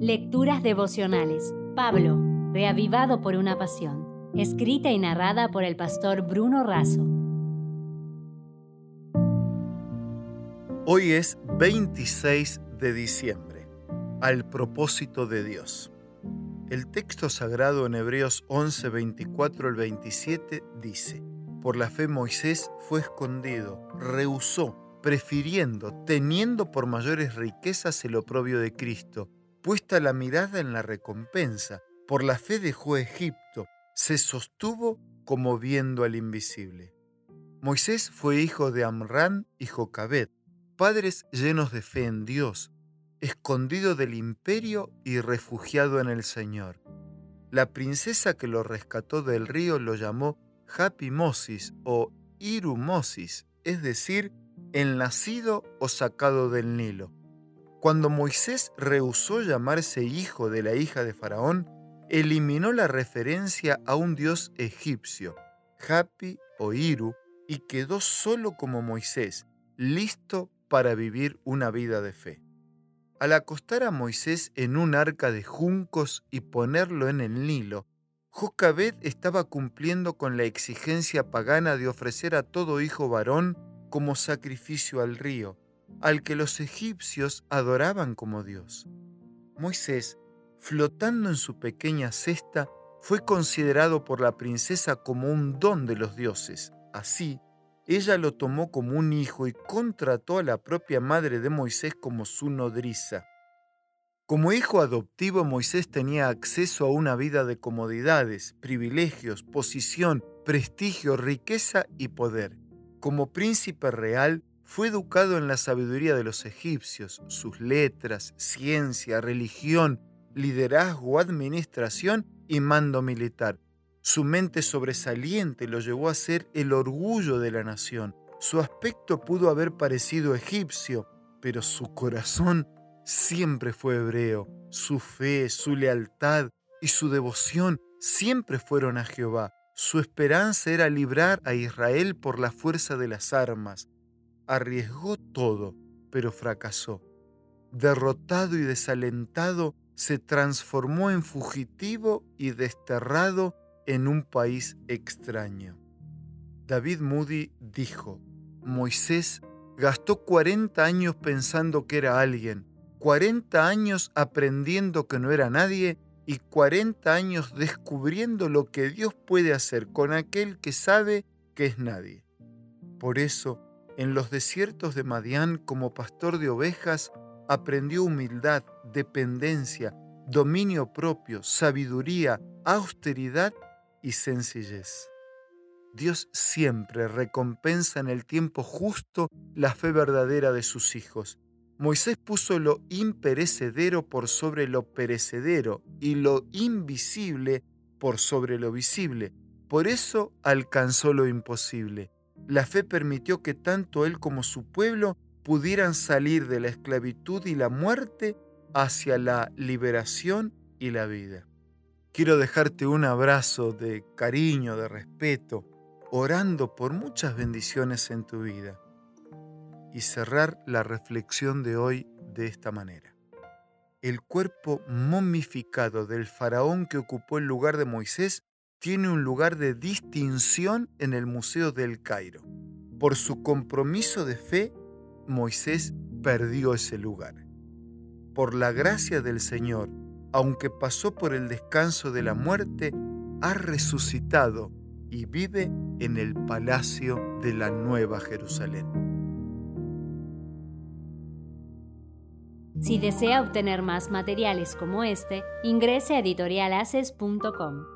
Lecturas devocionales. Pablo, reavivado por una pasión. Escrita y narrada por el pastor Bruno Razo. Hoy es 26 de diciembre, al propósito de Dios. El texto sagrado en Hebreos 11, 24 al 27 dice, Por la fe Moisés fue escondido, rehusó, prefiriendo, teniendo por mayores riquezas el oprobio de Cristo, puesta la mirada en la recompensa, por la fe dejó Egipto, se sostuvo como viendo al invisible. Moisés fue hijo de Amrán y Jocabed, padres llenos de fe en Dios, escondido del imperio y refugiado en el Señor. La princesa que lo rescató del río lo llamó Happy Moses o Irumosis, es decir, el nacido o sacado del Nilo. Cuando Moisés rehusó llamarse hijo de la hija de Faraón, eliminó la referencia a un dios egipcio, Hapi o Iru, y quedó solo como Moisés, listo para vivir una vida de fe. Al acostar a Moisés en un arca de juncos y ponerlo en el Nilo, Jocabed estaba cumpliendo con la exigencia pagana de ofrecer a todo hijo varón como sacrificio al río, al que los egipcios adoraban como Dios. Moisés, flotando en su pequeña cesta, fue considerado por la princesa como un don de los dioses. Así, ella lo tomó como un hijo y contrató a la propia madre de Moisés como su nodriza. Como hijo adoptivo, Moisés tenía acceso a una vida de comodidades, privilegios, posición, prestigio, riqueza y poder. Como príncipe real, fue educado en la sabiduría de los egipcios, sus letras, ciencia, religión, liderazgo, administración y mando militar. Su mente sobresaliente lo llevó a ser el orgullo de la nación. Su aspecto pudo haber parecido egipcio, pero su corazón siempre fue hebreo. Su fe, su lealtad y su devoción siempre fueron a Jehová. Su esperanza era librar a Israel por la fuerza de las armas. Arriesgó todo, pero fracasó. Derrotado y desalentado, se transformó en fugitivo y desterrado en un país extraño. David Moody dijo, Moisés gastó 40 años pensando que era alguien, 40 años aprendiendo que no era nadie y 40 años descubriendo lo que Dios puede hacer con aquel que sabe que es nadie. Por eso, en los desiertos de Madián, como pastor de ovejas, aprendió humildad, dependencia, dominio propio, sabiduría, austeridad y sencillez. Dios siempre recompensa en el tiempo justo la fe verdadera de sus hijos. Moisés puso lo imperecedero por sobre lo perecedero y lo invisible por sobre lo visible. Por eso alcanzó lo imposible. La fe permitió que tanto él como su pueblo pudieran salir de la esclavitud y la muerte hacia la liberación y la vida. Quiero dejarte un abrazo de cariño, de respeto, orando por muchas bendiciones en tu vida y cerrar la reflexión de hoy de esta manera. El cuerpo momificado del faraón que ocupó el lugar de Moisés tiene un lugar de distinción en el Museo del Cairo. Por su compromiso de fe, Moisés perdió ese lugar. Por la gracia del Señor, aunque pasó por el descanso de la muerte, ha resucitado y vive en el palacio de la Nueva Jerusalén. Si desea obtener más materiales como este, ingrese a editorialaces.com.